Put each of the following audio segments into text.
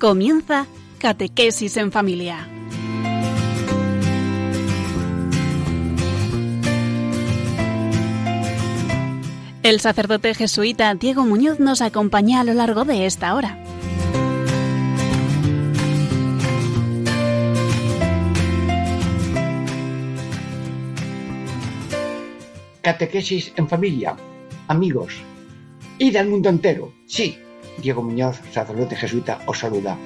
Comienza Catequesis en Familia. El sacerdote jesuita Diego Muñoz nos acompaña a lo largo de esta hora. Catequesis en familia, amigos, y del mundo entero. Sí, Diego Muñoz, sacerdote jesuita, os saluda.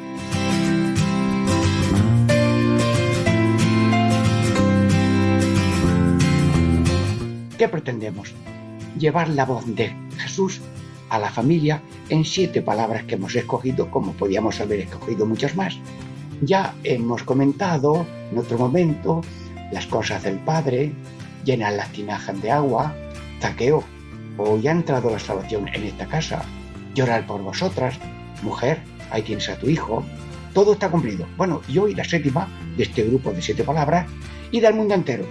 ¿Qué pretendemos? Llevar la voz de Jesús a la familia en siete palabras que hemos escogido, como podíamos haber escogido muchas más. Ya hemos comentado en otro momento las cosas del Padre, llenar las tinajas de agua, taqueo, o ya ha entrado la salvación en esta casa, llorar por vosotras, mujer, ahí tienes a tu hijo, todo está cumplido. Bueno, y hoy la séptima de este grupo de siete palabras y del mundo entero.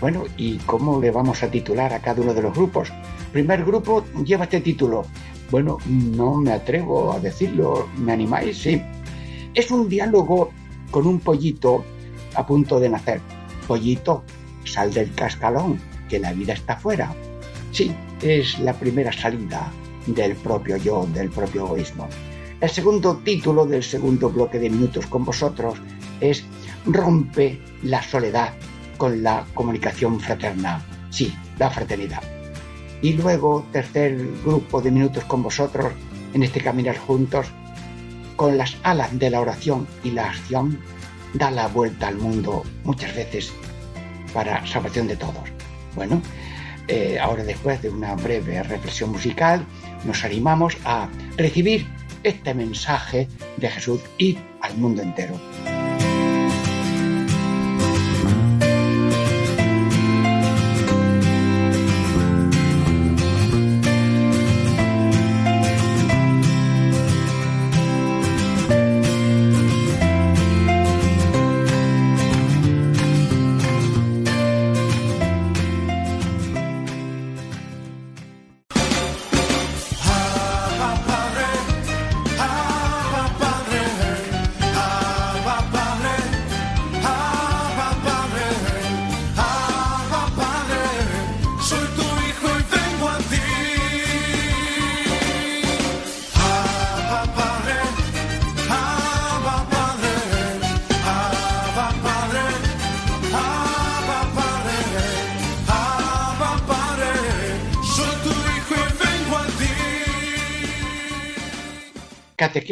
Bueno, ¿y cómo le vamos a titular a cada uno de los grupos? Primer grupo lleva este título. Bueno, no me atrevo a decirlo. ¿Me animáis? Sí. Es un diálogo con un pollito a punto de nacer. Pollito, sal del cascalón, que la vida está fuera. Sí, es la primera salida del propio yo, del propio egoísmo. El segundo título del segundo bloque de minutos con vosotros es Rompe la soledad con la comunicación fraterna. Sí, la fraternidad. Y luego, tercer grupo de minutos con vosotros en este caminar juntos, con las alas de la oración y la acción, da la vuelta al mundo muchas veces para salvación de todos. Bueno, eh, ahora después de una breve reflexión musical, nos animamos a recibir este mensaje de Jesús y al mundo entero.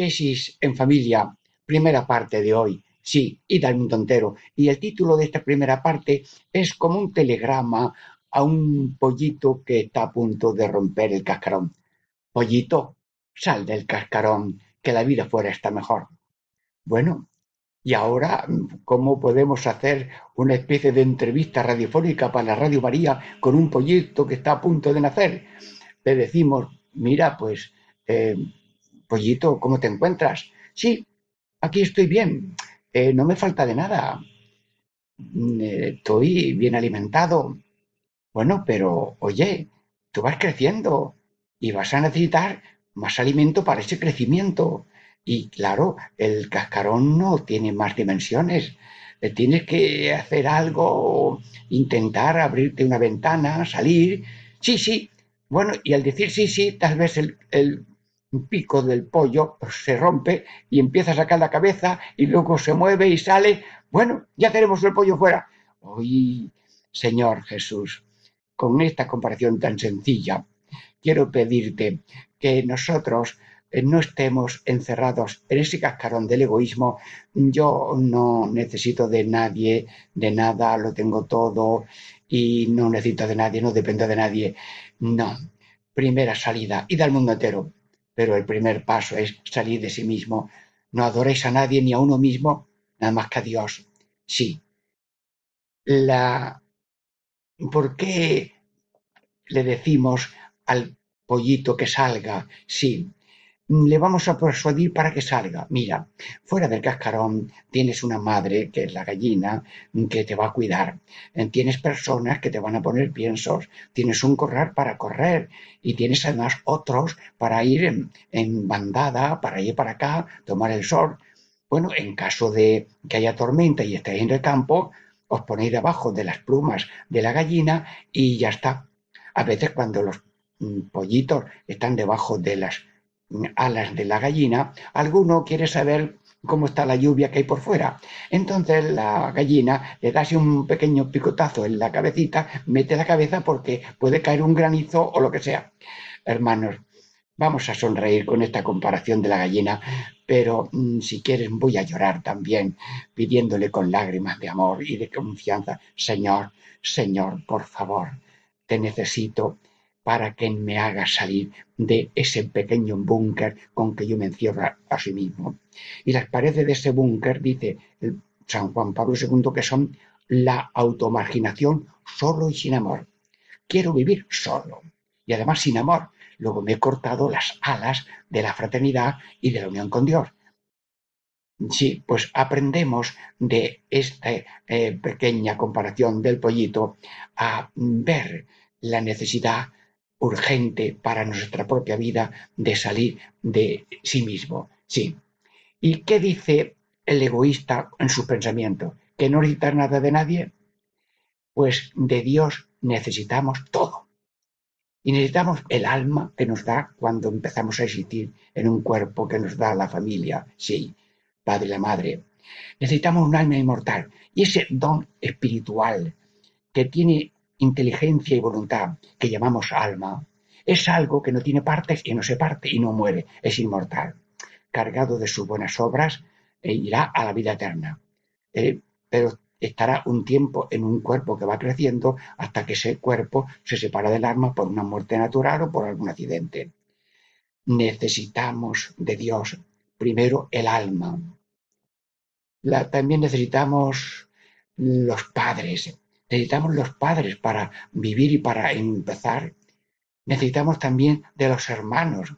Catequesis en familia, primera parte de hoy, sí, y del mundo entero. Y el título de esta primera parte es como un telegrama a un pollito que está a punto de romper el cascarón. Pollito, sal del cascarón, que la vida fuera está mejor. Bueno, y ahora, ¿cómo podemos hacer una especie de entrevista radiofónica para la Radio María con un pollito que está a punto de nacer? Le decimos, mira, pues eh, Pollito, ¿cómo te encuentras? Sí, aquí estoy bien, eh, no me falta de nada. Mm, eh, estoy bien alimentado. Bueno, pero oye, tú vas creciendo y vas a necesitar más alimento para ese crecimiento. Y claro, el cascarón no tiene más dimensiones. Eh, tienes que hacer algo, intentar abrirte una ventana, salir. Sí, sí. Bueno, y al decir sí, sí, tal vez el, el pico del pollo se rompe y empieza a sacar la cabeza y luego se mueve y sale. Bueno, ya tenemos el pollo fuera. Hoy, Señor Jesús, con esta comparación tan sencilla, quiero pedirte que nosotros eh, no estemos encerrados en ese cascarón del egoísmo. Yo no necesito de nadie, de nada, lo tengo todo y no necesito de nadie, no dependo de nadie. No. Primera salida y del mundo entero pero el primer paso es salir de sí mismo. No adoréis a nadie ni a uno mismo, nada más que a Dios. Sí. La... ¿Por qué le decimos al pollito que salga? Sí. Le vamos a persuadir para que salga. Mira, fuera del cascarón tienes una madre, que es la gallina, que te va a cuidar. Eh, tienes personas que te van a poner piensos. Tienes un corral para correr. Y tienes además otros para ir en, bandada, para ir para acá, tomar el sol. Bueno, en caso de que haya tormenta y estéis en el campo, os ponéis debajo de las plumas de la gallina y ya está. A veces cuando los mm, pollitos están debajo de las alas de la gallina, alguno quiere saber cómo está la lluvia que hay por fuera. Entonces la gallina le da así un pequeño picotazo en la cabecita, mete la cabeza porque puede caer un granizo o lo que sea. Hermanos, vamos a sonreír con esta comparación de la gallina, pero mm, si quieres voy a llorar también, pidiéndole con lágrimas de amor y de confianza, Señor, Señor, por favor, te necesito para que me haga salir de ese pequeño búnker con que yo me encierro a, sí mismo. Y las paredes de ese búnker, dice San Juan Pablo II, que son la automarginación solo y sin amor. Quiero vivir solo y además sin amor. Luego me he cortado las alas de la fraternidad y de la unión con Dios. Sí, pues aprendemos de esta eh, pequeña comparación del pollito a ver la necesidad urgente para nuestra propia vida de salir de sí mismo. Sí. ¿Y qué dice el egoísta en sus pensamientos? ¿Que no necesita nada de nadie? Pues de Dios necesitamos todo. Y necesitamos el alma que nos da cuando empezamos a existir en un cuerpo que nos da la familia, sí, padre y la madre. Necesitamos un alma inmortal. Y ese don espiritual que tiene inteligencia y voluntad que llamamos alma, es algo que no tiene partes y no se parte y no muere, es inmortal. Cargado de sus buenas obras, e irá a la vida eterna. Eh, pero estará un tiempo en un cuerpo que va creciendo hasta que ese cuerpo se separa del alma por una muerte natural o por algún accidente. Necesitamos de Dios primero el alma. también necesitamos los padres, Necesitamos los padres para vivir y para empezar. Necesitamos también de los hermanos.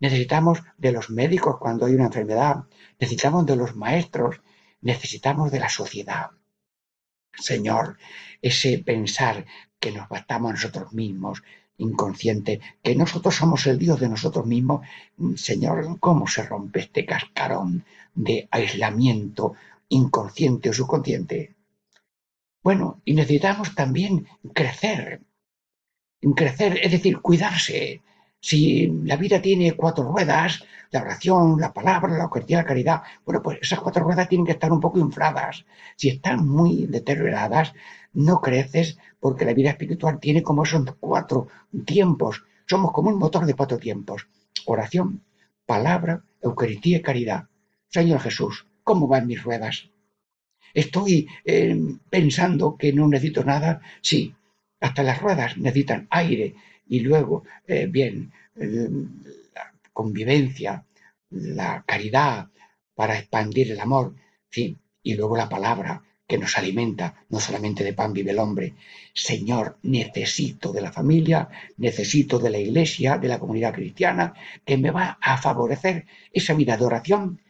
Necesitamos de los médicos cuando hay una enfermedad. Necesitamos de los maestros. Necesitamos de la sociedad. Señor, ese pensar que nos bastamos nosotros mismos, inconsciente, que nosotros somos el Dios de nosotros mismos, Señor, ¿cómo se rompe este cascarón de aislamiento inconsciente o subconsciente? Bueno, y necesitamos también crecer, crecer, es decir, cuidarse. Si la vida tiene cuatro ruedas, la oración, la palabra, la Eucaristía, la caridad, bueno, pues esas cuatro ruedas tienen que estar un poco infladas. Si están muy deterioradas, no creces porque la vida espiritual tiene como esos cuatro tiempos. Somos como un motor de cuatro tiempos. Oración, palabra, Eucaristía y caridad. Señor Jesús, ¿cómo van mis ruedas? Estoy eh, pensando que no necesito nada. Sí, hasta las ruedas necesitan aire y luego, eh, bien, eh, la convivencia, la caridad para expandir el amor, sí, y luego la palabra que nos alimenta, no solamente de pan vive el hombre. Señor, necesito de la familia, necesito de la iglesia, de la comunidad cristiana, que me va a favorecer esa vida de oración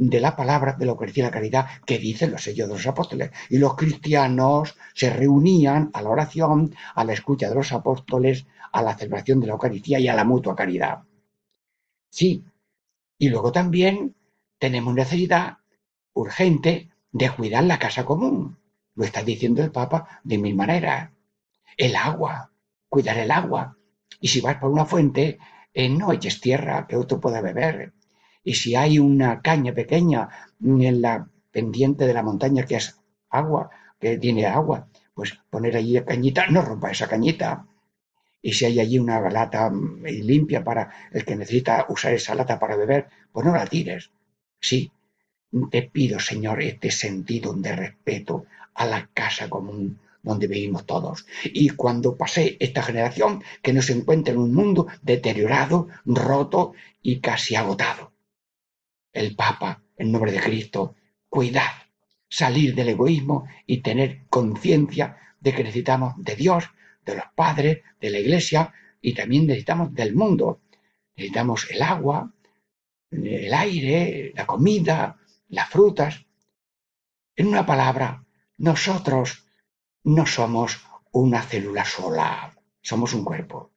de la palabra de la Eucaristía y la caridad que dicen los sellos de los apóstoles. Y los cristianos se reunían a la oración, a la escucha de los apóstoles, a la celebración de la Eucaristía y a la mutua caridad. Sí. Y luego también tenemos necesidad urgente de cuidar la casa común. Lo está diciendo el Papa de mil maneras. El agua, cuidar el agua. Y si vas por una fuente, eh, no eches tierra que otro pueda beber y si hay una caña pequeña en la pendiente de la montaña que es agua, que tiene agua, pues poner allí cañita, no rompa esa cañita. Y si hay allí una lata mm, limpia para el que necesita usar esa lata para beber, pues no la tires. Sí, te pido, Señor, este sentido de respeto a la casa común donde vivimos todos. Y cuando pase esta generación, que no se encuentre en un mundo deteriorado, roto y casi agotado el Papa, en nombre de Cristo, cuidar, salir del egoísmo y tener conciencia de que necesitamos de Dios, de los padres, de la Iglesia y también necesitamos del mundo. Necesitamos el agua, el aire, la comida, las frutas. En una palabra, nosotros no somos una célula sola, somos un cuerpo.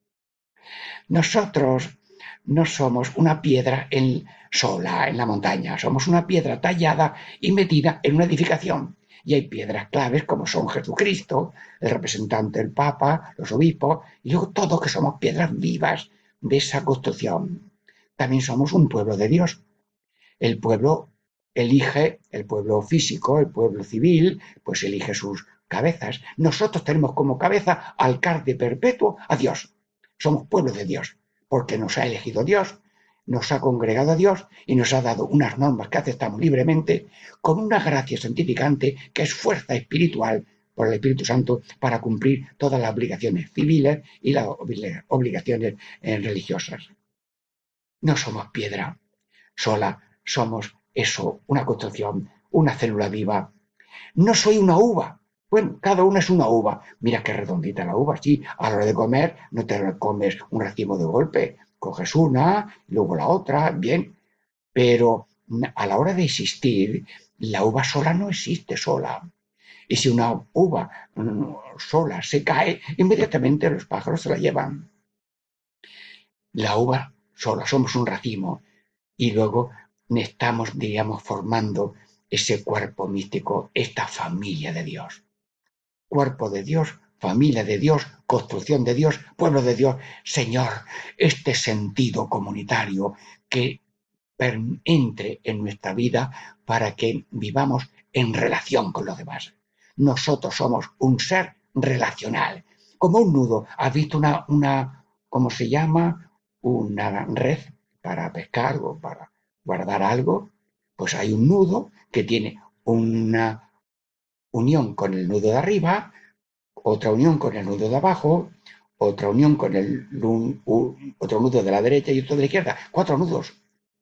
Nosotros no somos una piedra en, sola en la montaña, somos una piedra tallada y metida en una edificación. Y hay piedras claves como son Jesucristo, el representante del Papa, los obispos, y luego todos que somos piedras vivas de esa construcción. También somos un pueblo de Dios. El pueblo elige, el pueblo físico, el pueblo civil, pues elige sus cabezas. Nosotros tenemos como cabeza al de perpetuo a Dios. Somos pueblo de Dios porque nos ha elegido Dios, nos ha congregado a Dios y nos ha dado unas normas que aceptamos libremente con una gracia santificante que es fuerza espiritual por el Espíritu Santo para cumplir todas las obligaciones civiles y las obligaciones eh, religiosas. No somos piedra sola, somos eso, una construcción, una célula viva. No soy una uva. Bueno, cada una es una uva. Mira qué redondita la uva, sí. A la hora de comer no te comes un racimo de golpe. Coges una, luego la otra, bien. Pero a la hora de existir, la uva sola no existe sola. Y si una uva mm, sola se cae, inmediatamente los pájaros se la llevan. La uva sola, somos un racimo. Y luego estamos, diríamos, formando ese cuerpo místico, esta familia de Dios cuerpo de Dios, familia de Dios, construcción de Dios, pueblo de Dios. Señor, este sentido comunitario que entre en nuestra vida para que vivamos en relación con los demás. Nosotros somos un ser relacional, como un nudo. ¿Has visto una, una ¿cómo se llama? Una red para pescar o para guardar algo. Pues hay un nudo que tiene una unión con el nudo de arriba, otra unión con el nudo de abajo, otra unión con el otro nudo de la derecha y otro de la izquierda. Cuatro nudos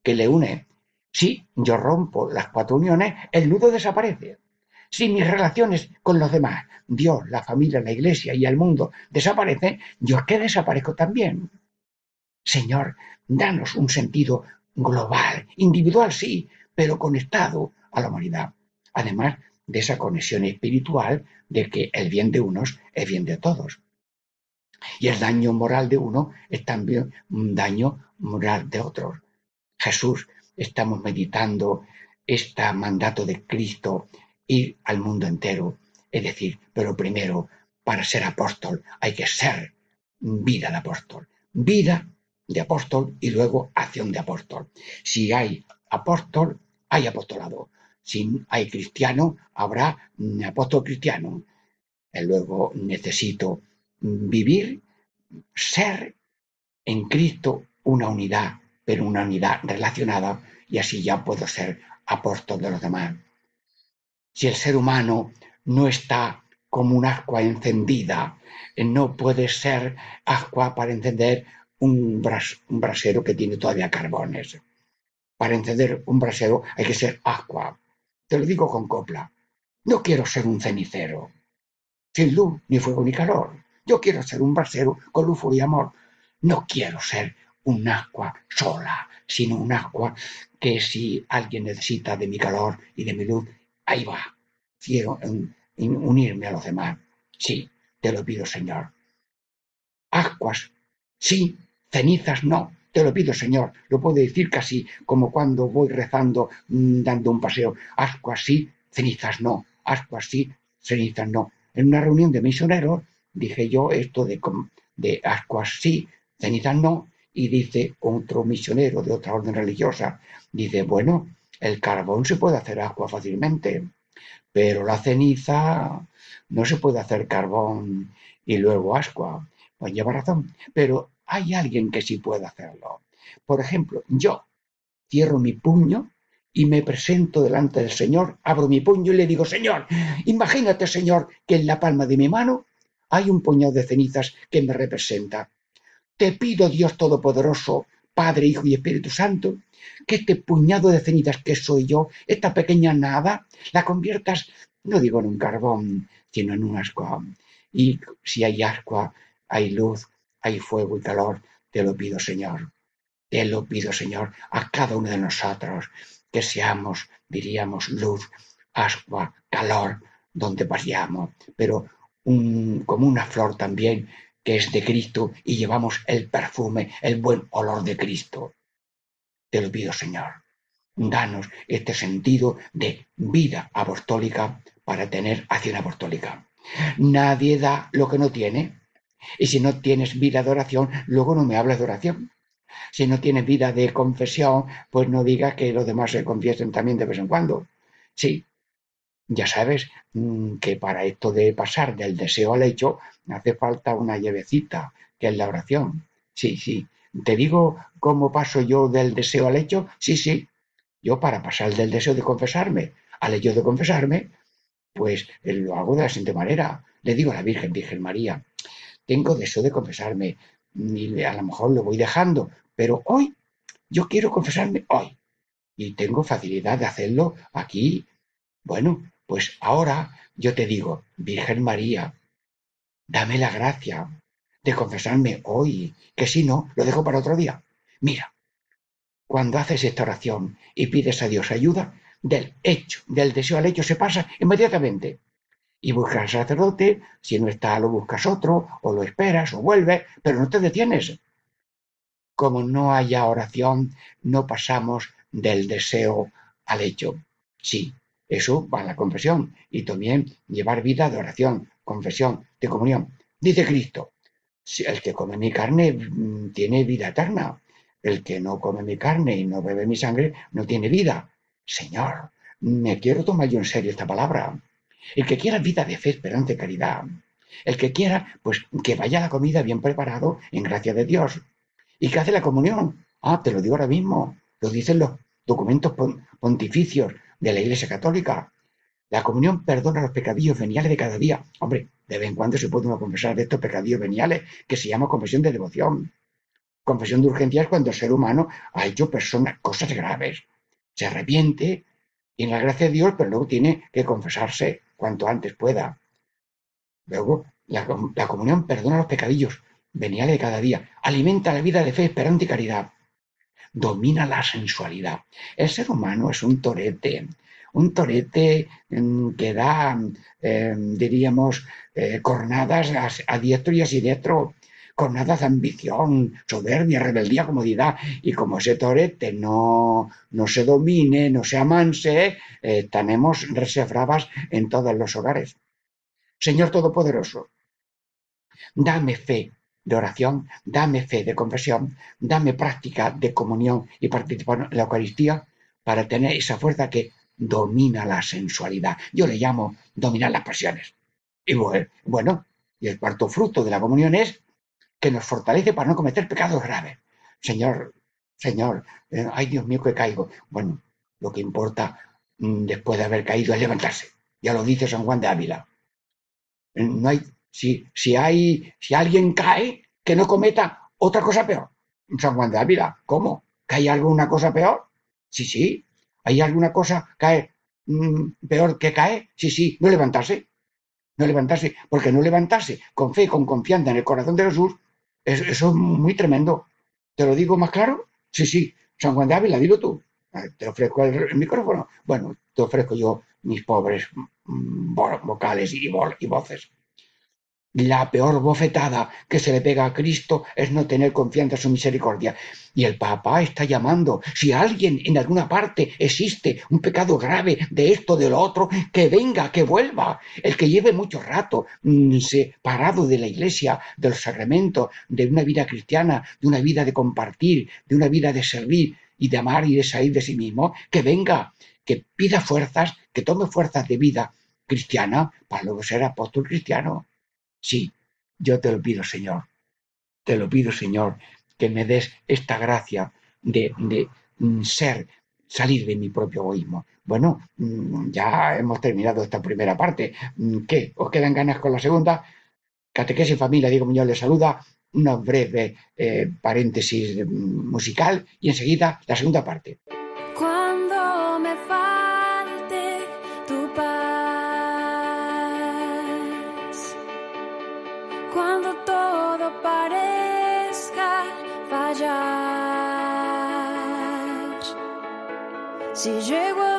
que le une. Si yo rompo las cuatro uniones, el nudo desaparece. Si mis relaciones con los demás, Dios, la familia, la iglesia y el mundo desaparecen, yo es que desaparezco también. Señor, danos un sentido global, individual sí, pero conectado a la humanidad. Además, de esa conexión espiritual de que el bien de unos es bien de todos. Y el daño moral de uno es también un daño moral de otros. Jesús, estamos meditando este mandato de Cristo, ir al mundo entero. Es decir, pero primero, para ser apóstol hay que ser vida de apóstol. Vida de apóstol y luego acción de apóstol. Si hay apóstol, hay apostolado. Si hay cristiano, habrá apóstol cristiano. Y luego necesito vivir, ser en Cristo una unidad, pero una unidad relacionada, y así ya puedo ser apóstol de los demás. Si el ser humano no está como un ascua encendida, no puede ser ascua para encender un, brasero que tiene todavía carbones. Para encender un brasero hay que ser ascua. Te lo digo con copla. No quiero ser un cenicero, sin luz, ni fuego, ni calor. Yo quiero ser un brasero con luz y amor. No quiero ser un agua sola, sino un agua que si alguien necesita de mi calor y de mi luz, ahí va. Quiero unirme a los demás. Sí, te lo pido, Señor. Aguas, sí, cenizas no. Te lo pido, Señor. Lo puedo decir casi como cuando voy rezando, mm, dando un paseo. Ascuas sí, cenizas no. Ascuas sí, cenizas no. En una reunión de misioneros dije yo esto de, de ascuas sí, cenizas no. Y dice otro misionero de otra orden religiosa, dice, bueno, el carbón se puede hacer agua fácilmente, pero la ceniza no se puede hacer carbón y luego ascua. Pues lleva razón, pero hay alguien que sí puede hacerlo. Por ejemplo, yo cierro mi puño y me presento delante del Señor, abro mi puño y le digo, Señor, imagínate, Señor, que en la palma de mi mano hay un puñado de cenizas que me representa. Te pido, Dios Todopoderoso, Padre, Hijo y Espíritu Santo, que este puñado de cenizas que soy yo, esta pequeña nada, la conviertas, no digo en un carbón, sino en un ascua. Y si hay ascua, hay luz, hay fuego y calor, te lo pido, Señor. Te lo pido, Señor, a cada uno de nosotros, que seamos, diríamos, luz, agua, calor, donde vayamos, pero como una flor también que es de Cristo y llevamos el perfume, el buen olor de Cristo. Te lo pido, Señor. Danos este sentido de vida apostólica para tener acción apostólica. Nadie da lo que no tiene. Y si no tienes vida de oración, luego no me hables de oración. Si no tienes vida de confesión, pues no digas que los demás se confiesen también de vez en cuando. Sí, ya sabes mm, que para esto de pasar del deseo al hecho hace falta una llavecita, que es la oración. Sí, sí. ¿Te digo cómo paso yo del deseo al hecho? Sí, sí. Yo para pasar del deseo de confesarme al hecho de confesarme, pues eh, lo hago de la siguiente manera. Le digo a la Virgen, Virgen María, tengo deseo de confesarme y a lo mejor lo voy dejando, pero hoy yo quiero confesarme hoy y tengo facilidad de hacerlo aquí. Bueno, pues ahora yo te digo, Virgen María, dame la gracia de confesarme hoy, que si no, lo dejo para otro día. Mira, cuando haces esta oración y pides a Dios ayuda, del hecho, del deseo al hecho se pasa inmediatamente. Y buscas al sacerdote, si no está, lo buscas otro, o lo esperas, o vuelves, pero no te detienes. Como no haya oración, no pasamos del deseo al hecho. Sí, eso va a la confesión y también llevar vida de oración, confesión, de comunión. Dice Cristo, el que come mi carne mm, tiene vida eterna, el que no come mi carne y no bebe mi sangre no tiene vida. Señor, me quiero tomar yo en serio esta palabra. El que quiera vida de fe, esperanza y caridad. El que quiera, pues que vaya a la comida bien preparado en gracia de Dios. ¿Y que hace la comunión? Ah, te lo digo ahora mismo. Lo dicen los documentos pontificios de la Iglesia Católica. La comunión perdona los pecadillos veniales de cada día. Hombre, de vez en cuando se puede uno confesar de estos pecadillos veniales que se llama confesión de devoción. Confesión de urgencia es cuando el ser humano ha hecho personas, cosas graves. Se arrepiente, tiene la gracia de Dios, pero luego tiene que confesarse cuanto antes pueda. Luego, la, comunión perdona los pecadillos veniales de cada día, alimenta la vida de fe, esperanza y caridad domina la sensualidad. El ser humano es un torete, un torete mm, que da, em, diríamos, eh, cornadas a, diestro y a siniestro, cornadas de ambición, soberbia, rebeldía, comodidad. Y como ese torete no, no se domine, no se amanse, eh, tenemos reservas en todos los hogares. Señor Todopoderoso, dame fe de oración, dame fe de confesión, dame práctica de comunión y participar en la Eucaristía para tener esa fuerza que domina la sensualidad. Yo le llamo dominar las pasiones. Y bueno, y el cuarto fruto de la comunión es que nos fortalece para no cometer pecados graves. Señor, Señor, eh, ay Dios mío que caigo. Bueno, lo que importa mm, después de haber caído es levantarse. Ya lo dice San Juan de Ávila. No hay si, si, hay, si alguien cae, que no cometa otra cosa peor. San Juan de Ávila, ¿cómo? ¿Que hay alguna cosa peor? Sí, sí. ¿Hay alguna cosa cae, mm, peor que cae? Sí, sí. No levantarse. No levantarse. Porque no levantarse con fe, con confianza en el corazón de Jesús, eso, es muy tremendo. ¿Te lo digo más claro? Sí, sí. San Juan de Ávila, dilo tú. Te ofrezco el, micrófono. Bueno, te ofrezco yo mis pobres mm, vocales y voces. La peor bofetada que se le pega a Cristo es no tener confianza en su misericordia. Y el Papa está llamando, si alguien en alguna parte existe un pecado grave de esto, de lo otro, que venga, que vuelva. El que lleve mucho rato mm, separado de la iglesia, de los sacramentos, de una vida cristiana, de una vida de compartir, de una vida de servir y de amar y de salir de sí mismo, que venga, que pida fuerzas, que tome fuerzas de vida cristiana para luego ser apóstol cristiano. Sí, yo te lo pido, Señor. Te lo pido, Señor, que me des esta gracia de, de mm, ser, salir de mi propio egoísmo. Bueno, mm, ya hemos terminado esta primera parte. Mm, ¿Qué? ¿Os quedan ganas con la segunda? Catequesis Familia, Diego Muñoz les saluda. Una breve eh, paréntesis musical y enseguida la segunda parte. cuando todo 拒绝过。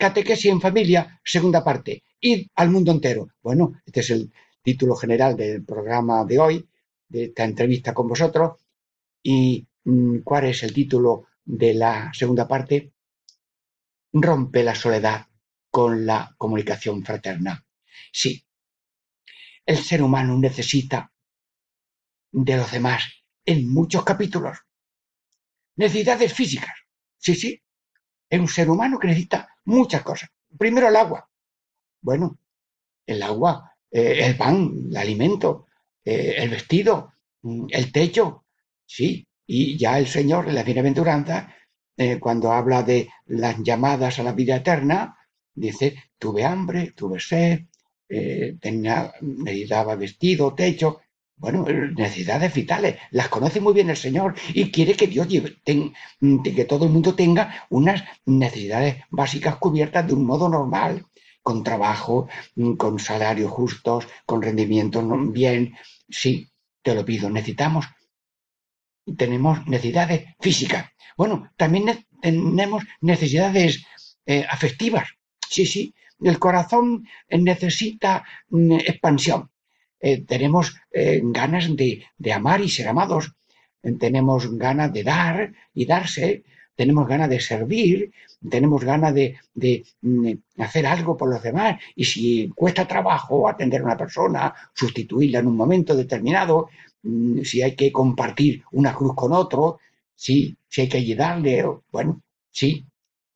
Catequesis en familia, segunda parte. Id al mundo entero. Bueno, este es el título general del programa de hoy, de esta entrevista con vosotros. ¿Y mm, cuál es el título de la segunda parte? Rompe la soledad con la comunicación fraterna. Sí, el ser humano necesita de los demás en muchos capítulos. Necesidades físicas, sí, sí, es un ser humano que necesita muchas cosas. Primero el agua. Bueno, el agua, eh, el pan, el alimento, eh, el vestido, mm, el techo, sí. Y ya el Señor en la bienaventuranza, eh, cuando habla de las llamadas a la vida eterna, dice, tuve hambre, tuve sed, eh, tenía, necesitaba vestido, techo, bueno, necesidades vitales, las conoce muy bien el Señor y quiere que Dios lleve, que todo el mundo tenga unas necesidades básicas cubiertas de un modo normal, con trabajo, mm, con salarios justos, con rendimientos bien. Sí, te lo pido, necesitamos, tenemos necesidades físicas. Bueno, también ne- tenemos necesidades eh, afectivas. Sí, sí, el corazón eh, necesita mm, expansión. Eh, tenemos eh, ganas de, amar y ser amados. Tenemos ganas de dar y darse. Tenemos ganas de servir. Tenemos ganas de, mm, hacer algo por los demás. Y si cuesta trabajo atender a una persona, sustituirla en un momento determinado, mm, si hay que compartir una cruz con otro, sí, si hay que ayudarle, bueno, sí.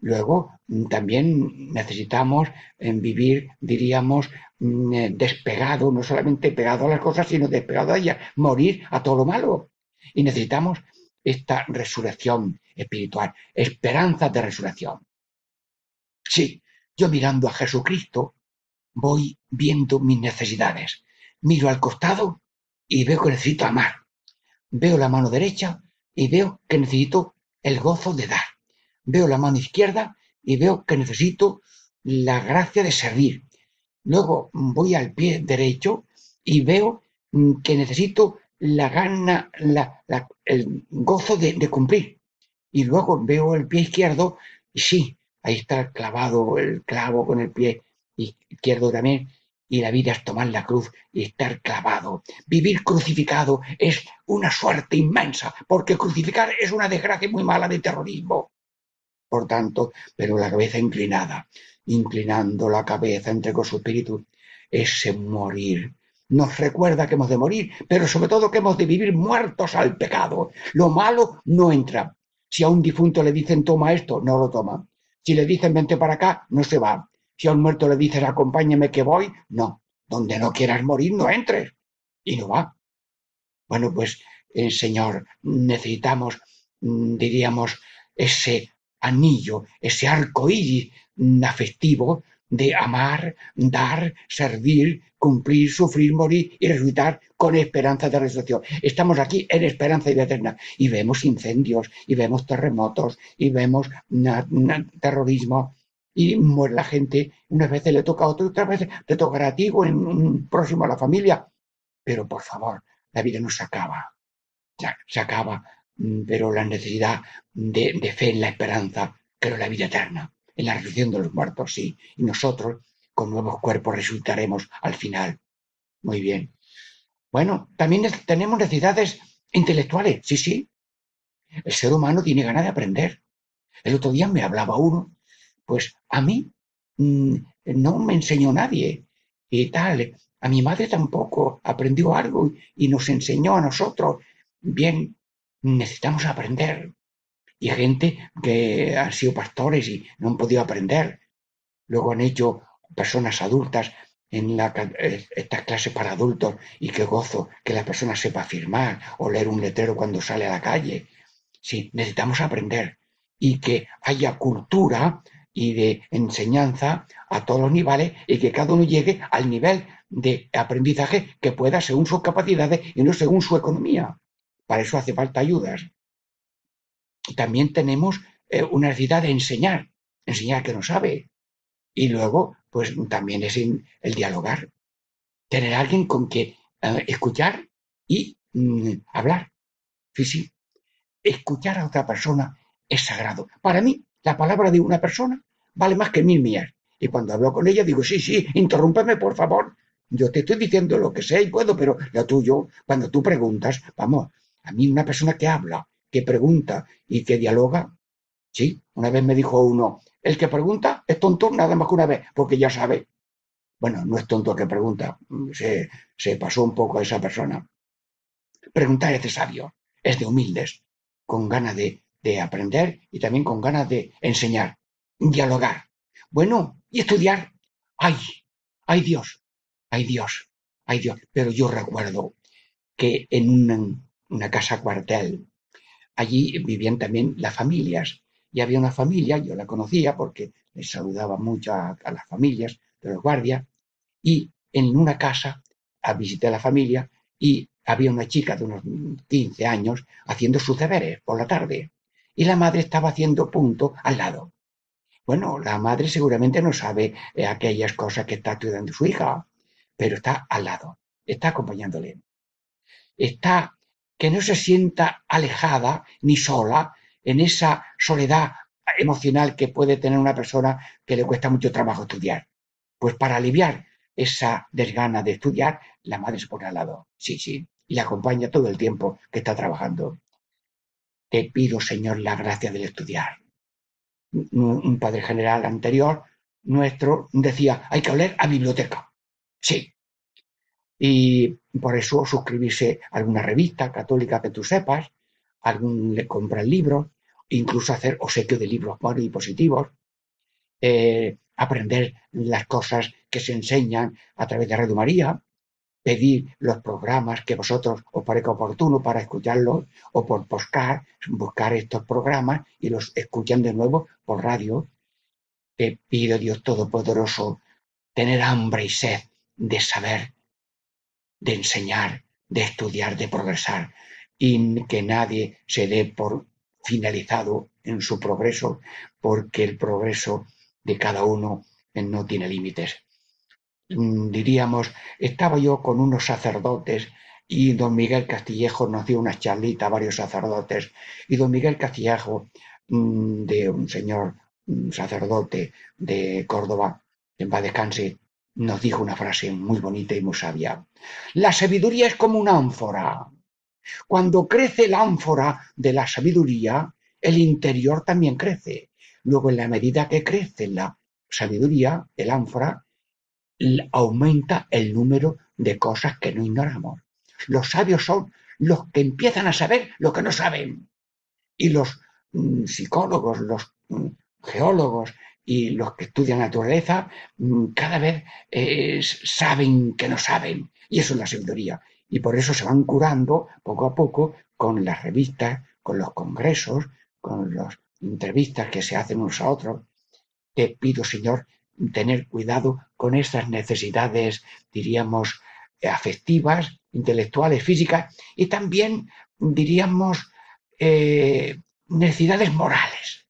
Luego mm, también necesitamos vivir, diríamos, mm, eh, despegado, no solamente pegado a las cosas, sino despegado a ellas, morir a todo lo malo. Y necesitamos esta resurrección espiritual, esperanza de resurrección. Sí, yo mirando a Jesucristo voy viendo mis necesidades. Miro al costado y veo que necesito amar. Veo la mano derecha y veo que necesito el gozo de dar. Veo la mano izquierda y veo que necesito la gracia de servir. Luego voy al pie derecho y veo mm, que necesito la gana, la- la- el gozo de, de cumplir. Y luego veo el pie izquierdo y sí, ahí está clavado el clavo con el pie izquierdo también. Y la vida es tomar la cruz y estar clavado. Vivir crucificado es una suerte inmensa, porque crucificar es una desgracia muy mala de terrorismo. Por tanto, pero la cabeza inclinada, inclinando la cabeza, entregó su espíritu, ese morir. Nos recuerda que hemos de morir, pero sobre todo que hemos de vivir muertos al pecado. Lo malo no entra. Si a un difunto le dicen toma esto, no lo toma. Si le dicen vente para acá, no se va. Si a un muerto le dices acompáñame que voy, no. Donde no quieras morir, no entres. Y no va. Bueno, pues, eh, Señor, necesitamos, mm, diríamos, ese anillo, ese arco iris afectivo de amar, dar, servir, cumplir, sufrir, morir y resucitar con esperanza de resurrección. Estamos aquí en esperanza y vida eterna y vemos incendios y vemos terremotos y vemos terrorismo y muere la gente. Unas veces le toca a otro, otras veces te tocará a ti o en un próximo a la familia. Pero por favor, la vida no se acaba se, se acaba, pero la necesidad de, fe en la esperanza, pero en la vida eterna, en la resurrección de los muertos, sí. Y nosotros, con nuevos cuerpos, resucitaremos al final. Muy bien. Bueno, también ne- tenemos necesidades intelectuales, sí, sí. El ser humano tiene ganas de aprender. El otro día me hablaba uno, pues a mí mm, no me enseñó nadie y tal. A mi madre tampoco aprendió algo y nos enseñó a nosotros. Bien, necesitamos aprender. Y gente que han sido pastores y no han podido aprender. Luego han hecho personas adultas en eh, estas clases para adultos y qué gozo que la persona sepa firmar o leer un letrero cuando sale a la calle. Sí, necesitamos aprender y que haya cultura y de enseñanza a todos los niveles y que cada uno llegue al nivel de aprendizaje que pueda según sus capacidades y no según su economía. Para eso hace falta ayudas. También tenemos eh, una necesidad de enseñar, enseñar que no sabe. Y luego, pues también es el dialogar, tener alguien con que eh, escuchar y mm, hablar. Sí, sí. Escuchar a otra persona es sagrado. Para mí, la palabra de una persona vale más que mil mías. Y cuando hablo con ella, digo, sí, sí, interrúmpeme, por favor. Yo te estoy diciendo lo que sé y puedo, pero lo tuyo, cuando tú preguntas, vamos, a mí una persona que habla, que pregunta y que dialoga, sí, una vez me dijo uno, el que pregunta es tonto nada más que una vez, porque ya sabe. Bueno, no es tonto el que pregunta, se, se pasó un poco a esa persona. Preguntar es de sabio, es de humildes, con ganas de, de aprender y también con ganas de enseñar, dialogar. Bueno, y estudiar. ¡Ay! ¡Ay Dios! ¡Ay Dios! ¡Ay Dios! Pero yo recuerdo que en una, una casa cuartel. Allí vivían también las familias. Y había una familia, yo la conocía porque les saludaba mucho a, a las familias de los guardias. Y en una casa visité a la familia y había una chica de unos 15 años haciendo sus deberes por la tarde. Y la madre estaba haciendo punto al lado. Bueno, la madre seguramente no sabe eh, aquellas cosas que está estudiando su hija, pero está al lado, está acompañándole. Está que no se sienta alejada ni sola en esa soledad emocional que puede tener una persona que le cuesta mucho trabajo estudiar. Pues para aliviar esa desgana de estudiar, la madre se pone al lado. Sí, sí, y la acompaña todo el tiempo que está trabajando. Te pido, Señor, la gracia del estudiar. Un padre general anterior nuestro decía, hay que oler a biblioteca. Sí. Y por eso suscribirse a alguna revista católica que tú sepas, algún comprar libros, incluso hacer obsequio de libros buenos y positivos, eh, aprender las cosas que se enseñan a través de Radio María, pedir los programas que vosotros os parezca oportuno para escucharlos o por buscar, buscar estos programas y los escuchan de nuevo por radio. Te pido, Dios Todopoderoso, tener hambre y sed de saber, de enseñar, de estudiar, de progresar y que nadie se dé por finalizado en su progreso porque el progreso de cada uno eh, no tiene límites. Mm, Diríamos, estaba yo con unos sacerdotes y don Miguel Castillejo nos dio una charlita a varios sacerdotes y don Miguel Castillejo, mm, de un señor un sacerdote de Córdoba, en paz nos dijo una frase muy bonita y muy sabia. La sabiduría es como una ánfora. Cuando crece la ánfora de la sabiduría, el interior también crece. Luego, en la medida que crece la sabiduría, el ánfora, aumenta el número de cosas que no ignoramos. Los sabios son los que empiezan a saber lo que no saben. Y los mm, psicólogos, los mm, geólogos y los que estudian naturaleza mm, cada vez eh, saben que no saben. Y eso es la sabiduría. Y por eso se van curando poco a poco con las revistas, con los congresos, con las entrevistas que se hacen unos a otros. Te pido, Señor, tener cuidado con estas necesidades, diríamos, afectivas, intelectuales, físicas y también, diríamos, eh, necesidades morales.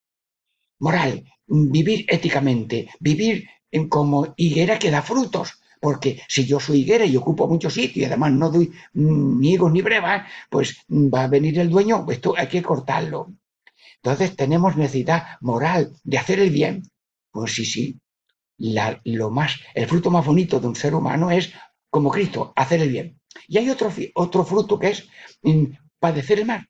Moral, vivir éticamente, vivir como higuera que da frutos. Porque si yo soy higuera y ocupo mucho sitio y además no doy mm, ni higos ni brevas, pues mm, va a venir el dueño, esto hay que cortarlo. Entonces tenemos necesidad moral de hacer el bien. Pues sí, sí. Lo más, el fruto más bonito de un ser humano es, como Cristo, hacer el bien. Y hay otro, otro fruto que es mm, padecer el mal.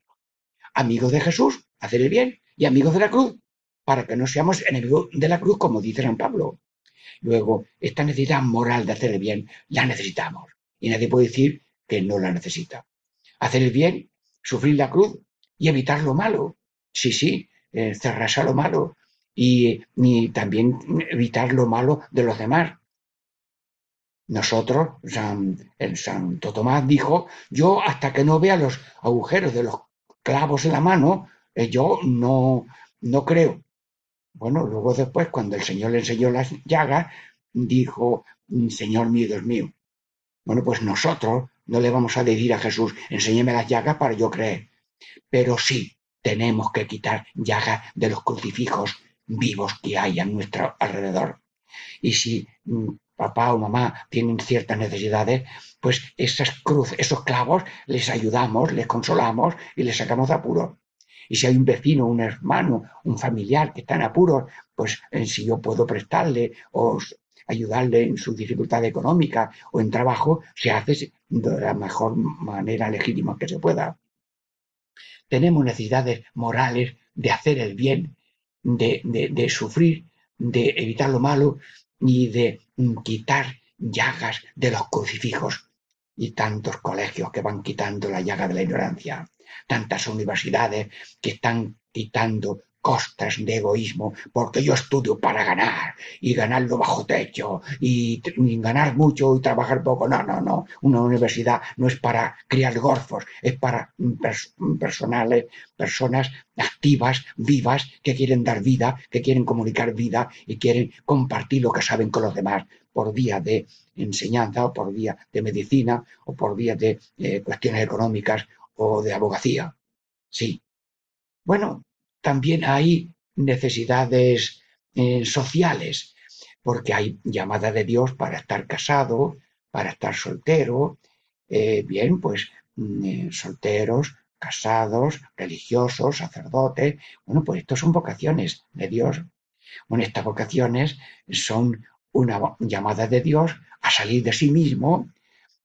Amigos de Jesús, hacer el bien, y amigos de la cruz, para que no seamos enemigos de la cruz, como dice San Pablo. Luego, esta necesidad moral de hacer el bien, la necesitamos. Y nadie puede decir que no la necesita. Hacer el bien, sufrir la cruz y evitar lo malo. Sí, sí, eh, cerrarse a lo malo. Y, y también evitar lo malo de los demás. Nosotros, San, el Santo Tomás dijo, yo hasta que no vea los agujeros de los clavos en la mano, eh, yo no, no creo. Bueno, luego después, cuando el Señor le enseñó las llagas, dijo, Señor mío, Dios mío. Bueno, pues nosotros no le vamos a decir a Jesús, enséñeme las llagas para yo creer. Pero sí tenemos que quitar llagas de los crucifijos vivos que hay a nuestro alrededor. Y si mm, papá o mamá tienen ciertas necesidades, pues esas cruces, esos clavos, les ayudamos, les consolamos y les sacamos de apuros. Y si hay un vecino, un hermano, un familiar que está en apuros, pues eh, si yo puedo prestarle o ayudarle en su dificultad económica o en trabajo, se hace de la mejor manera legítima que se pueda. Tenemos necesidades morales de hacer el bien, de, de- de sufrir, de evitar lo malo y de mm, quitar llagas de los crucifijos. Y tantos colegios que van quitando la llaga de la ignorancia, tantas universidades que están quitando costas de egoísmo, porque yo estudio para ganar y ganarlo bajo techo y, ganar mucho y trabajar poco. No, no, no. Una universidad no es para criar gorfos, es para mm, mm, personales, personas activas, vivas, que quieren dar vida, que quieren comunicar vida y quieren compartir lo que saben con los demás por vía de enseñanza o por vía de medicina o por vía de eh, cuestiones económicas o de abogacía. Sí. Bueno, también hay necesidades eh, sociales, porque hay llamada de Dios para estar casado, para estar soltero. Eh, bien, pues mm, eh, solteros, casados, religiosos, sacerdotes. Bueno, pues estos son vocaciones de Dios. Bueno, estas vocaciones son una llamada de Dios a salir de sí mismo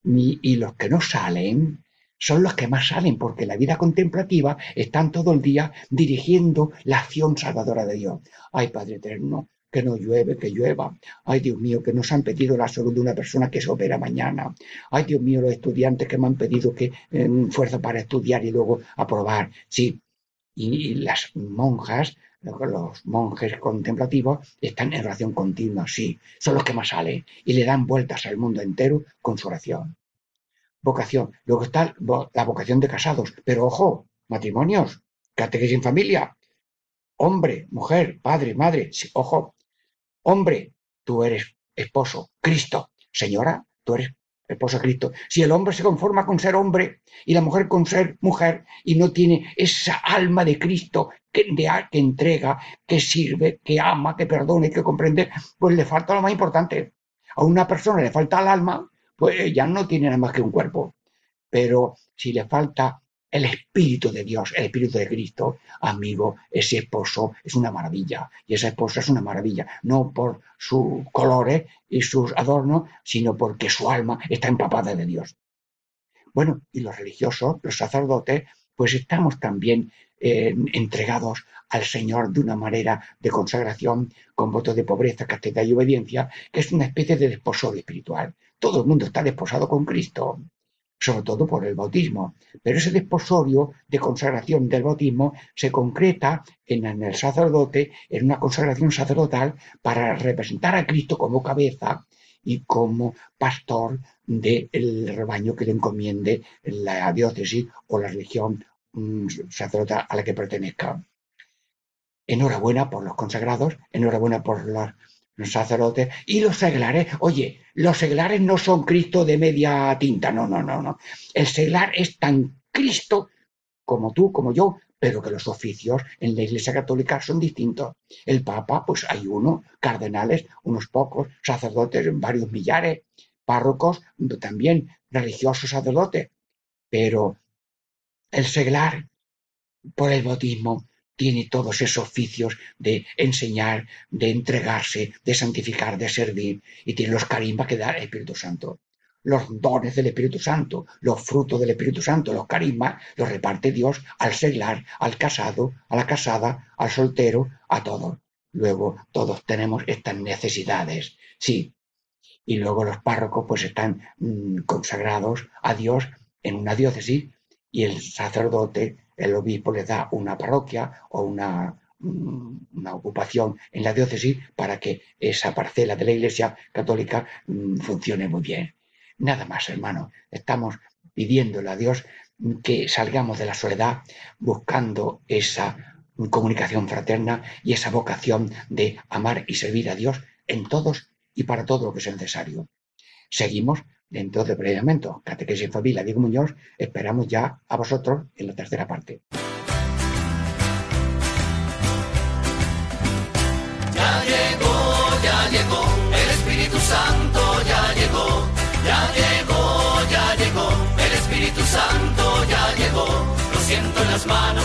y los que no salen son los que más salen, porque la vida contemplativa están todo el día dirigiendo la acción salvadora de Dios. Ay, Padre Eterno, que no llueve, que llueva. Ay, Dios mío, que nos han pedido la salud de una persona que se opera mañana. Ay, Dios mío, los estudiantes que me han pedido que eh, fuerza para estudiar y luego aprobar. Sí, y, y las monjas, los monjes contemplativos, están en oración continua, sí, son los que más salen y le dan vueltas al mundo entero con su oración vocación. Luego está la vocación de casados. Pero ojo, matrimonios, catequesis en familia. Hombre, mujer, padre, madre. ojo, hombre, tú eres esposo, Cristo. Señora, tú eres esposo de Cristo. Si el hombre se conforma con ser hombre y la mujer con ser mujer y no tiene esa alma de Cristo que, de- que entrega, que sirve, que ama, que perdone, que comprende, pues le falta lo más importante. A una persona le falta el alma, pues ya no tiene nada más que un cuerpo. Pero si le falta el Espíritu de Dios, el Espíritu de Cristo, amigo, ese esposo es una maravilla. Y esa esposa es una maravilla, no por sus colores y sus adornos, sino porque su alma está empapada de Dios. Bueno, y los religiosos, los sacerdotes, pues estamos también eh, entregados al Señor de una manera de consagración con votos de pobreza, castidad y obediencia, que es una especie de desposorio espiritual. Todo el mundo está desposado con Cristo, sobre todo por el bautismo, pero ese desposorio de consagración del bautismo se concreta en, el sacerdote, en una consagración sacerdotal para representar a Cristo como cabeza y como pastor del rebaño que le encomiende la diócesis o la religión mm, sacerdotal a la que pertenezca. Enhorabuena por los consagrados, enhorabuena por los, los sacerdotes y los seglares. Oye, los seglares no son Cristo de media tinta, no, no, no, no. El seglar es tan Cristo como tú, como yo, pero que los oficios en la Iglesia Católica son distintos. El Papa, pues hay uno, cardenales, unos pocos, sacerdotes, varios millares, párrocos, también religiosos sacerdotes. Pero el seglar, por el bautismo, tiene todos esos oficios de enseñar, de entregarse, de santificar, de servir, y tiene los carismas que da el Espíritu Santo. Los dones del Espíritu Santo, los frutos del Espíritu Santo, los carismas, los reparte Dios al seglar, al casado, a la casada, al soltero, a todos. Luego todos tenemos estas necesidades, sí. Y luego los párrocos pues están mm, consagrados a Dios en una diócesis y el sacerdote, el obispo les da una parroquia o una, mm, una ocupación en la diócesis para que esa parcela de la Iglesia Católica mm, funcione muy bien. Nada más, hermano. Estamos pidiéndole a Dios que salgamos de la soledad buscando esa comunicación fraterna y esa vocación de amar y servir a Dios en todos y para todo lo que sea necesario. Seguimos dentro de brevemente. Catequesis en Familia, Diego Muñoz, esperamos ya a vosotros en la tercera parte. Ya llegó, ya llegó, el Espíritu Santo ya llegó, ya llegó, ya llegó, el Espíritu Santo ya llegó. Lo siento en las manos,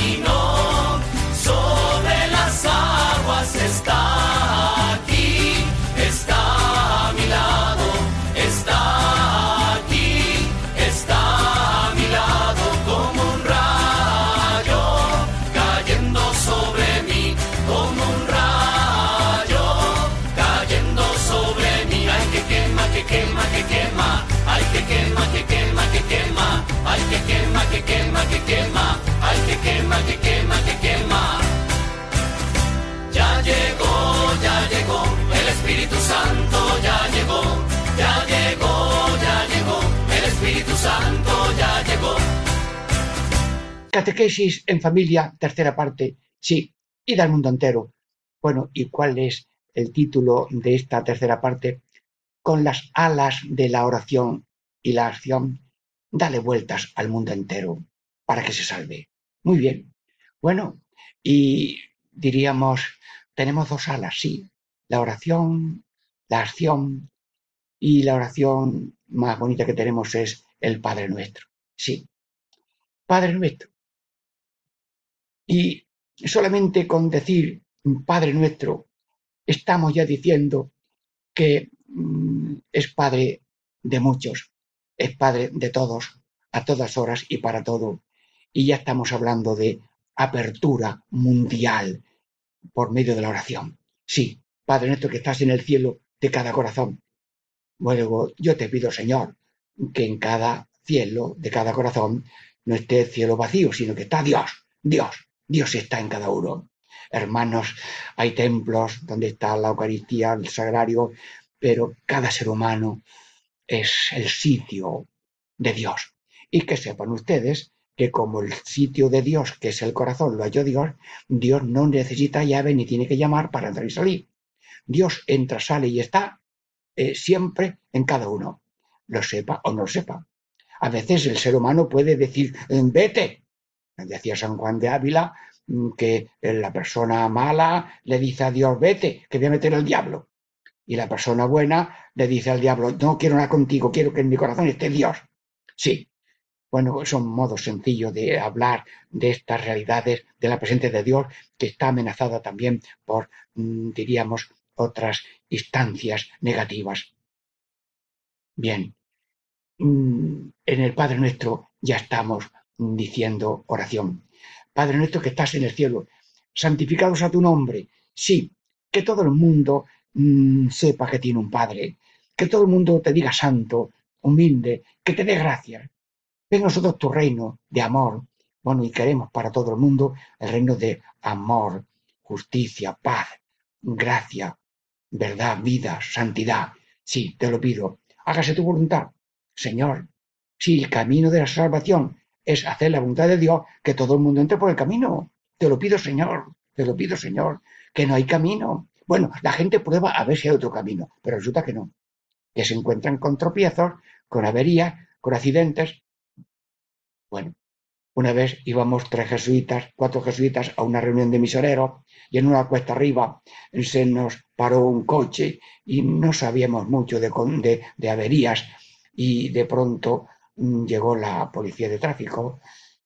que quema, que quema, que quema, ay que quema, que quema, que quema. Ya llegó, ya llegó, el Espíritu Santo ya llegó, ya llegó, ya llegó, el Espíritu Santo ya llegó. Catequesis en familia, tercera parte, sí, y del mundo entero. Bueno, ¿y cuál es el título de esta tercera parte? Con las alas de la oración y la acción, dale vueltas al mundo entero para que se salve. Muy bien. Bueno, y diríamos, tenemos dos alas, sí, la oración, la acción, y la oración más bonita que tenemos es el Padre Nuestro. Sí, Padre Nuestro. Y solamente con decir Padre Nuestro, estamos ya diciendo que mm, es Padre de muchos, es Padre de todos, a todas horas y para todo. Y ya estamos hablando de apertura mundial por medio de la oración. Sí, Padre nuestro que estás en el cielo de cada corazón. Luego, yo te pido, Señor, que en cada cielo de cada corazón no esté el cielo vacío, sino que está Dios, Dios, Dios está en cada uno. Hermanos, hay templos donde está la Eucaristía, el sagrario, pero cada ser humano es el sitio de Dios. Y que sepan ustedes que como el sitio de Dios, que es el corazón, lo halló Dios, Dios no necesita llave ni tiene que llamar para entrar y salir. Dios entra, sale y está eh, siempre en cada uno, lo sepa o no lo sepa. A veces el ser humano puede decir, vete. Decía San Juan de Ávila mm, que la persona mala le dice a Dios, vete, que voy a meter al diablo. Y la persona buena le dice al diablo, no quiero nada contigo, quiero que en mi corazón esté Dios. Sí, bueno, son modos sencillos de hablar de estas realidades de la presencia de Dios que está amenazada también por, mm, diríamos, otras instancias negativas. Bien, mm, en el Padre Nuestro ya estamos diciendo oración. Padre Nuestro que estás en el cielo, santificado sea tu nombre. Sí, que todo el mundo mm, sepa que tiene un Padre, que todo el mundo te diga santo, humilde, que te dé gracias. Ven nosotros tu reino de amor. Bueno, y queremos para todo el mundo el reino de amor, justicia, paz, gracia, verdad, vida, santidad. Sí, te lo pido. Hágase tu voluntad. Señor, si el camino de la salvación es hacer la voluntad de Dios, que todo el mundo entre por el camino. Te lo pido, Señor. Te lo pido, Señor. Que no hay camino. Bueno, la gente prueba a ver si hay otro camino, pero resulta que no. Que se encuentran con tropiezos, con averías, con accidentes. Bueno, una vez íbamos tres jesuitas, cuatro jesuitas a una reunión de misioneros y en una cuesta arriba se nos paró un coche y no sabíamos mucho de, averías y de pronto mm, llegó la policía de tráfico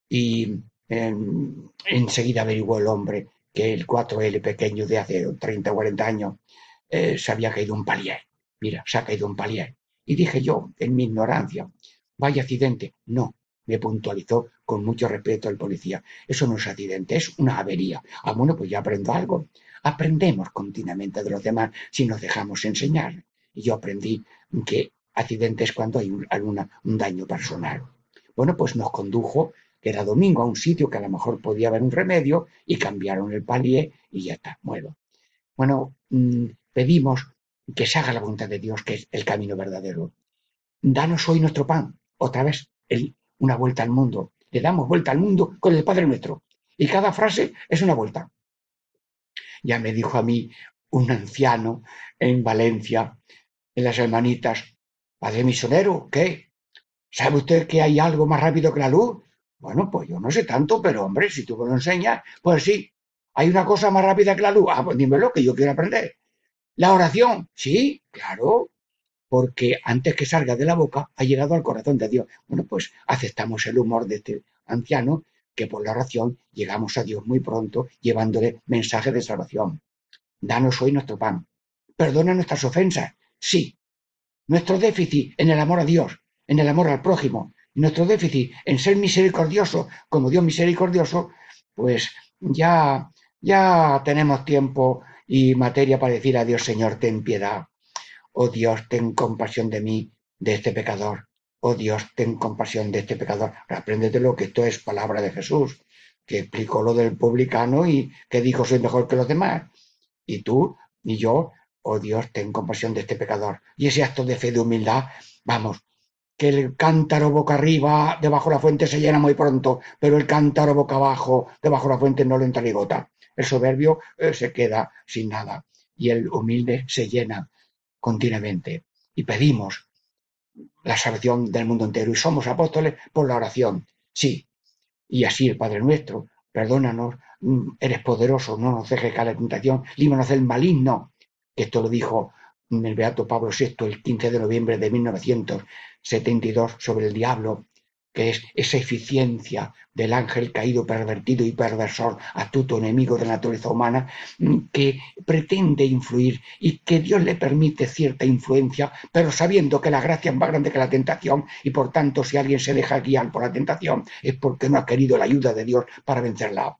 y em, enseguida averiguó el hombre que el 4L pequeño de hace 30 o 40 años eh, se había caído un palier. Mira, se ha caído un palier. Y dije yo, en mi ignorancia, vaya accidente. No, me puntualizó con mucho respeto el policía. Eso no es accidente, es una avería. Ah, bueno, pues ya aprendo algo. Aprendemos continuamente de los demás si nos dejamos enseñar. Y yo aprendí que accidente es cuando hay un, alguna- un daño personal. Bueno, pues nos condujo, era domingo, a un sitio que a lo mejor podía haber un remedio y cambiaron el palier y ya está, muero. Bueno, mm, pedimos que se haga la voluntad de Dios, que es el camino verdadero. Danos hoy nuestro pan. Otra vez, una vuelta al mundo. Le damos vuelta al mundo con el Padre Nuestro. Y cada frase es una vuelta. Ya me dijo a mí un anciano en Valencia, en las hermanitas, Padre misionero, ¿qué? ¿Sabe usted que hay algo más rápido que la luz? Bueno, pues yo no sé tanto, pero hombre, si tú me lo enseñas, pues sí. ¿Hay una cosa más rápida que la luz? Ah, pues dímelo, que yo quiero aprender. La oración, sí, claro, porque antes que salga de la boca ha llegado al corazón de Dios. Bueno, pues aceptamos el humor de este anciano, que por la oración llegamos a Dios muy pronto, llevándole mensaje de salvación. Danos hoy nuestro pan. Perdona nuestras ofensas, sí. Nuestro déficit en el amor a Dios, en el amor al prójimo, nuestro déficit en ser misericordioso como Dios misericordioso, pues ya, ya tenemos tiempo y materia para decir a Dios, Señor, ten piedad. Oh Dios, ten compasión de mí, de este pecador. Oh Dios, ten compasión de este pecador. Apréndetelo que esto es palabra de Jesús, que explicó lo del publicano y que dijo soy mejor que los demás. Y tú y yo, oh Dios, ten compasión de este pecador. Y ese acto de fe, de humildad, vamos, que el cántaro boca arriba, debajo de la fuente se llena muy pronto, pero el cántaro boca abajo, debajo de la fuente no le entra ni gota. El soberbio eh, se queda sin nada y el humilde se llena continuamente. Y pedimos la salvación del mundo entero y somos apóstoles por la oración. Sí. Y así el Padre nuestro, perdónanos, mm, eres poderoso, no nos dejes caer la tentación, líbranos del maligno. Que esto lo dijo el Beato Pablo VI el 15 de noviembre de 1972 sobre el diablo, que es esa eficiencia del ángel caído, pervertido y perversor, astuto enemigo de la naturaleza humana, mm, que pretende influir y que Dios le permite cierta influencia, pero sabiendo que la gracia es más grande que la tentación y por tanto si alguien se deja guiar por la tentación es porque no ha querido la ayuda de Dios para vencerla,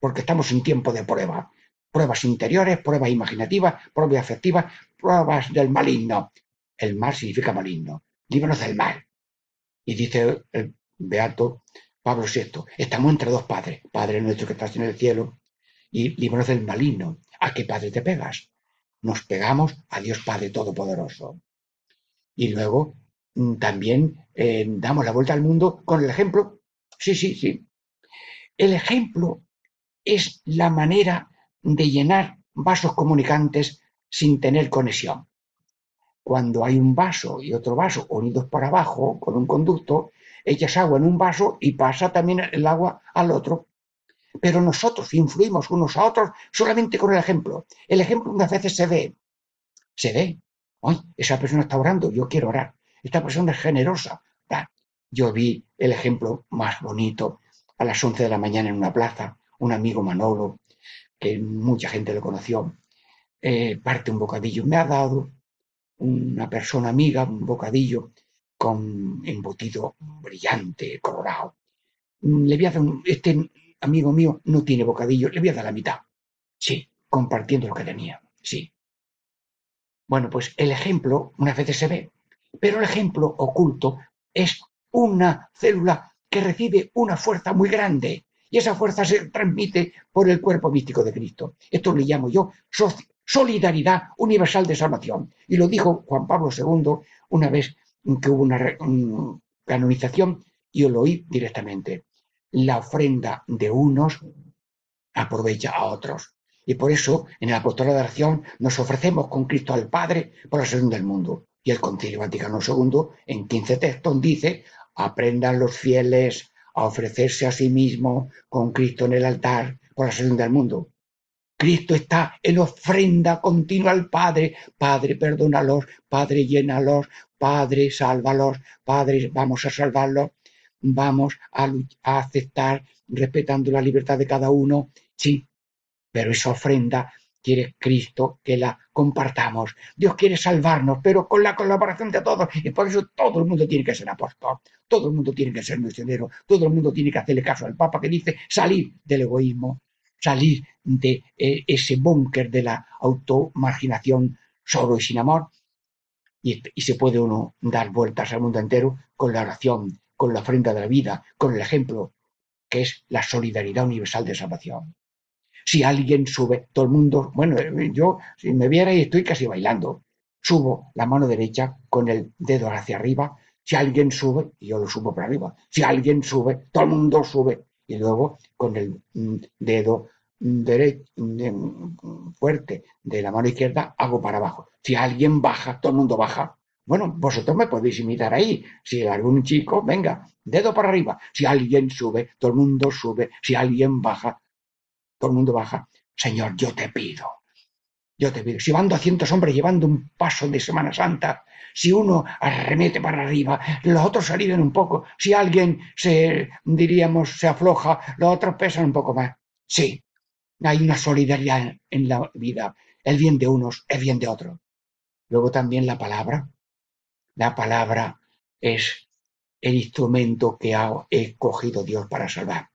porque estamos en tiempo de prueba. Pruebas interiores, pruebas imaginativas, pruebas afectivas, pruebas del maligno. El mal significa maligno. Líbranos del mal. Y dice el beato Pablo VI, estamos entre dos padres, Padre nuestro que estás en el cielo, y líbranos del maligno. ¿A qué padre te pegas? Nos pegamos a Dios Padre Todopoderoso. Y luego mm, también eh, damos la vuelta al mundo con el ejemplo. Sí, sí, sí. El ejemplo es la manera de llenar vasos comunicantes sin tener conexión. Cuando hay un vaso y otro vaso unidos por abajo con un conducto, echas agua en un vaso y pasa también el agua al otro. Pero nosotros influimos unos a otros solamente con el ejemplo. El ejemplo unas veces se ve. Se ve. Hoy esa persona está orando, yo quiero orar. Esta persona es generosa. Yo vi el ejemplo más bonito a las 11 de la mañana en una plaza, un amigo Manolo, que mucha gente lo conoció, eh, parte un bocadillo. Me ha dado una persona amiga un bocadillo con embutido brillante, colorado. Mm, Le voy a dar este amigo mío no tiene bocadillo, le voy a dar la mitad. Sí, compartiendo lo que tenía. Sí. Bueno, pues el ejemplo unas veces se ve, pero el ejemplo oculto es una célula que recibe una fuerza muy grande y esa fuerza se transmite por el cuerpo místico de Cristo. Esto le llamo yo solidaridad universal de salvación. Y lo dijo Juan Pablo II una vez que hubo una canonización yo lo oí directamente. La ofrenda de unos aprovecha a otros. Y por eso en el apostolado de oración nos ofrecemos con Cristo al Padre por la salvación del mundo. Y el Concilio Vaticano II en 15 textos dice, aprendan los fieles a ofrecerse a sí mismos con Cristo en el altar por la salvación del mundo. Cristo está en ofrenda continua al Padre. Padre, perdónalos. Padre, llénalos. Padre, sálvalos. Padre, vamos a salvarlos. Vamos a, a aceptar respetando la libertad de cada uno. Sí, pero esa ofrenda quiere Cristo que la compartamos. Dios quiere salvarnos, pero con la colaboración de todos. Y por eso todo el mundo tiene que ser apóstol. Todo el mundo tiene que ser misionero. Todo el mundo tiene que hacerle caso al Papa que dice salir del egoísmo, salir de eh, ese búnker de la automarginación solo y sin amor. Y, y se puede uno dar vueltas al mundo entero con la oración, con la ofrenda de la vida, con el ejemplo, que es la solidaridad universal de salvación. Si alguien sube, todo el mundo, bueno, yo, si me viera y estoy casi bailando, subo la mano derecha con el dedo hacia arriba. Si alguien sube, y yo lo subo para arriba. Si alguien sube, todo el mundo sube. Y luego con el mm, dedo derecho fuerte de la mano izquierda hago para abajo. Si alguien baja, todo el mundo baja. Bueno, vosotros me podéis imitar ahí. Si algún chico, venga, dedo para arriba. Si alguien sube, todo el mundo sube. Si alguien baja, todo el mundo baja. Señor, yo te pido. Yo te pido. Si van 200 hombres llevando un paso de Semana Santa, si uno arremete para arriba, los otros se un poco. Si alguien se, diríamos, se afloja, los otros pesan un poco más. Sí, hay una solidaridad en la vida. El bien de unos es bien de otros. Luego también la palabra. La palabra es el instrumento que ha escogido Dios para salvar.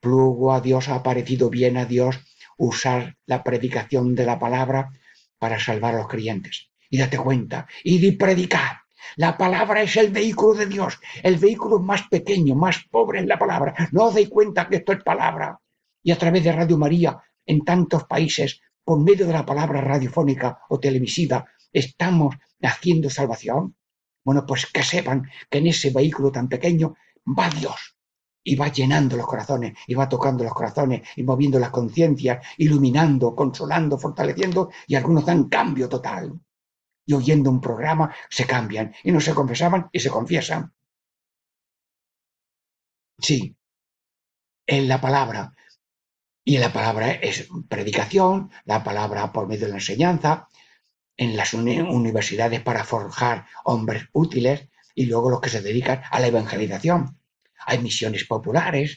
Plugo a Dios, ha parecido bien a Dios usar la predicación de la palabra para salvar a los creyentes. y date cuenta y di predicar. La palabra es el vehículo de Dios, el vehículo más pequeño, más pobre es la palabra. No os dais cuenta que esto es palabra. Y a través de Radio María, en tantos países, por medio de la palabra radiofónica o televisiva, estamos haciendo salvación. Bueno, pues que sepan que en ese vehículo tan pequeño va Dios y va llenando los corazones y va tocando los corazones y moviendo las conciencias, iluminando, consolando, fortaleciendo y algunos dan cambio total. Y oyendo un programa se cambian y no se confesaban y se confiesan. Sí, en la palabra. Y en la palabra es predicación, la palabra por medio de la enseñanza, en las uni- universidades para forjar hombres útiles y luego los que se dedican a la evangelización. Hay misiones populares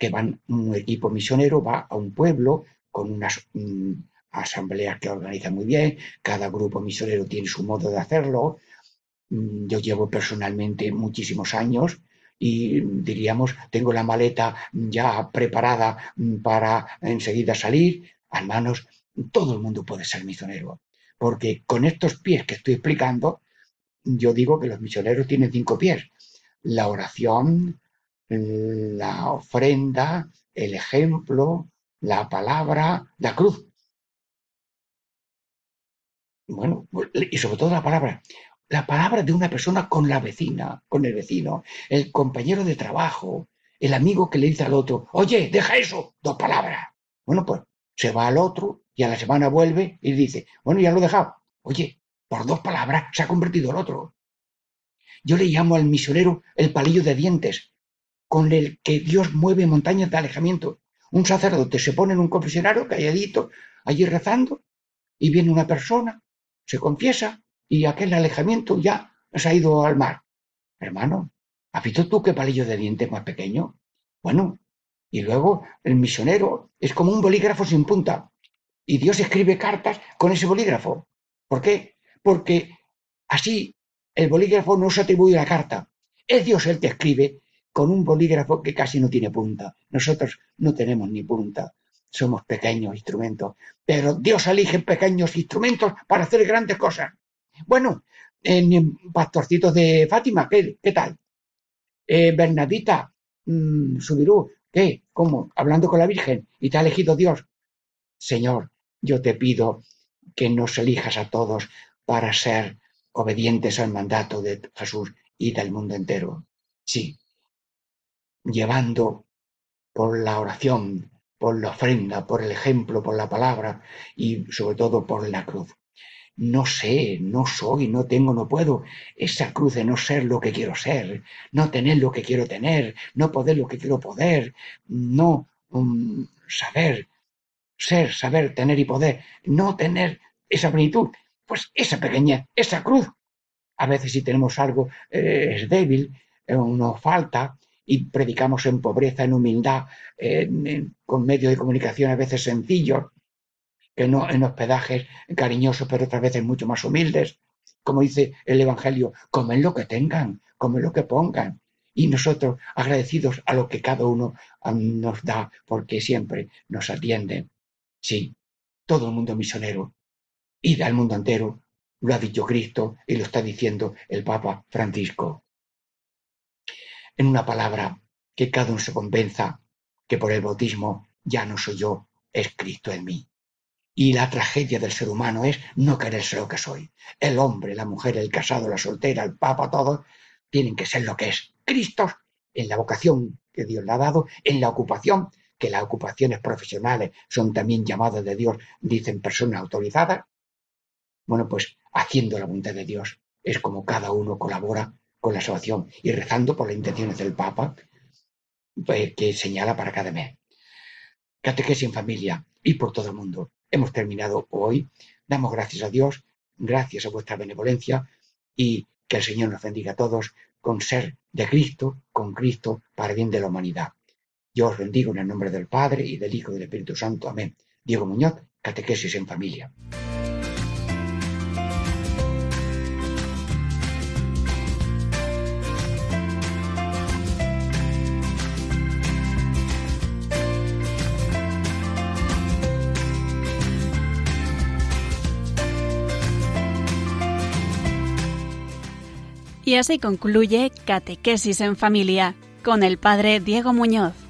que van, un equipo misionero va a un pueblo con unas mm, asambleas que organizan muy bien, cada grupo misionero tiene su modo de hacerlo. Mm, Yo llevo personalmente muchísimos años y diríamos, tengo la maleta ya preparada mm, para enseguida salir. Hermanos, todo el mundo puede ser misionero, porque con estos pies que estoy explicando, yo digo que los misioneros tienen cinco pies. La oración, la ofrenda, el ejemplo, la palabra, la cruz. Bueno, y sobre todo la palabra. La palabra de una persona con la vecina, con el vecino, el compañero de trabajo, el amigo que le dice al otro, oye, deja eso, dos palabras. Bueno, pues se va al otro y a la semana vuelve y dice, bueno, ya lo he dejado. Oye, por dos palabras se ha convertido el otro. Yo le llamo al misionero el palillo de dientes, con el que Dios mueve montañas de alejamiento. Un sacerdote se pone en un confesionario calladito, allí rezando, y viene una persona, se confiesa, y aquel alejamiento ya se ha ido al mar. Hermano, ¿has visto tú qué palillo de dientes más pequeño? Bueno, y luego el misionero es como un bolígrafo sin punta, y Dios escribe cartas con ese bolígrafo. ¿Por qué? Porque así el bolígrafo no se atribuye la carta. Es Dios el que escribe con un bolígrafo que casi no tiene punta. Nosotros no tenemos ni punta. Somos pequeños instrumentos. Pero Dios elige pequeños instrumentos para hacer grandes cosas. Bueno, en Pastorcitos de Fátima, ¿qué, qué tal? Eh, Bernadita, mm, Subirú, ¿qué? ¿Cómo? Hablando con la Virgen y te ha elegido Dios. Señor, yo te pido que nos elijas a todos para ser obedientes al mandato de Jesús y del mundo entero. Sí, llevando por la oración, por la ofrenda, por el ejemplo, por la palabra y sobre todo por la cruz. No sé, no soy, no tengo, no puedo. Esa cruz de no ser lo que quiero ser, no tener lo que quiero tener, no poder lo que quiero poder, no um, saber, ser, saber, tener y poder, no tener esa plenitud. Pues esa pequeña, esa cruz. A veces si tenemos algo eh, es débil, eh, nos falta, y predicamos en pobreza, en humildad, con medios de comunicación a veces sencillos, que no en hospedajes cariñosos, pero otras veces mucho más humildes. Como dice el Evangelio, comen lo que tengan, comen lo que pongan. Y nosotros agradecidos a lo que cada uno um, nos da, porque siempre nos atiende. Sí, todo el mundo misionero. Id al mundo entero, lo ha dicho Cristo y lo está diciendo el Papa Francisco en una palabra, que cada uno se convenza que por el bautismo ya no soy yo, es Cristo en mí. Y la tragedia del ser humano es no querer ser lo que soy. El hombre, la mujer, el casado, la soltera, el papa, todos tienen que ser lo que es. Cristo en la vocación que Dios le ha dado, en la ocupación, que las ocupaciones profesionales son también llamadas de Dios, dicen personas autorizadas. Bueno, pues haciendo la voluntad de Dios es como cada uno colabora con la salvación y rezando por las intenciones del Papa pues, que señala para cada mes. Catequesis en familia y por todo el mundo. Hemos terminado hoy. Damos gracias a Dios, gracias a vuestra benevolencia y que el Señor nos bendiga a todos con ser de Cristo, con Cristo, para bien de la humanidad. Yo os bendigo en el nombre del Padre y del Hijo y del Espíritu Santo. Amén. Diego Muñoz, Catequesis en familia. Y así concluye Catequesis en Familia con el Padre Diego Muñoz.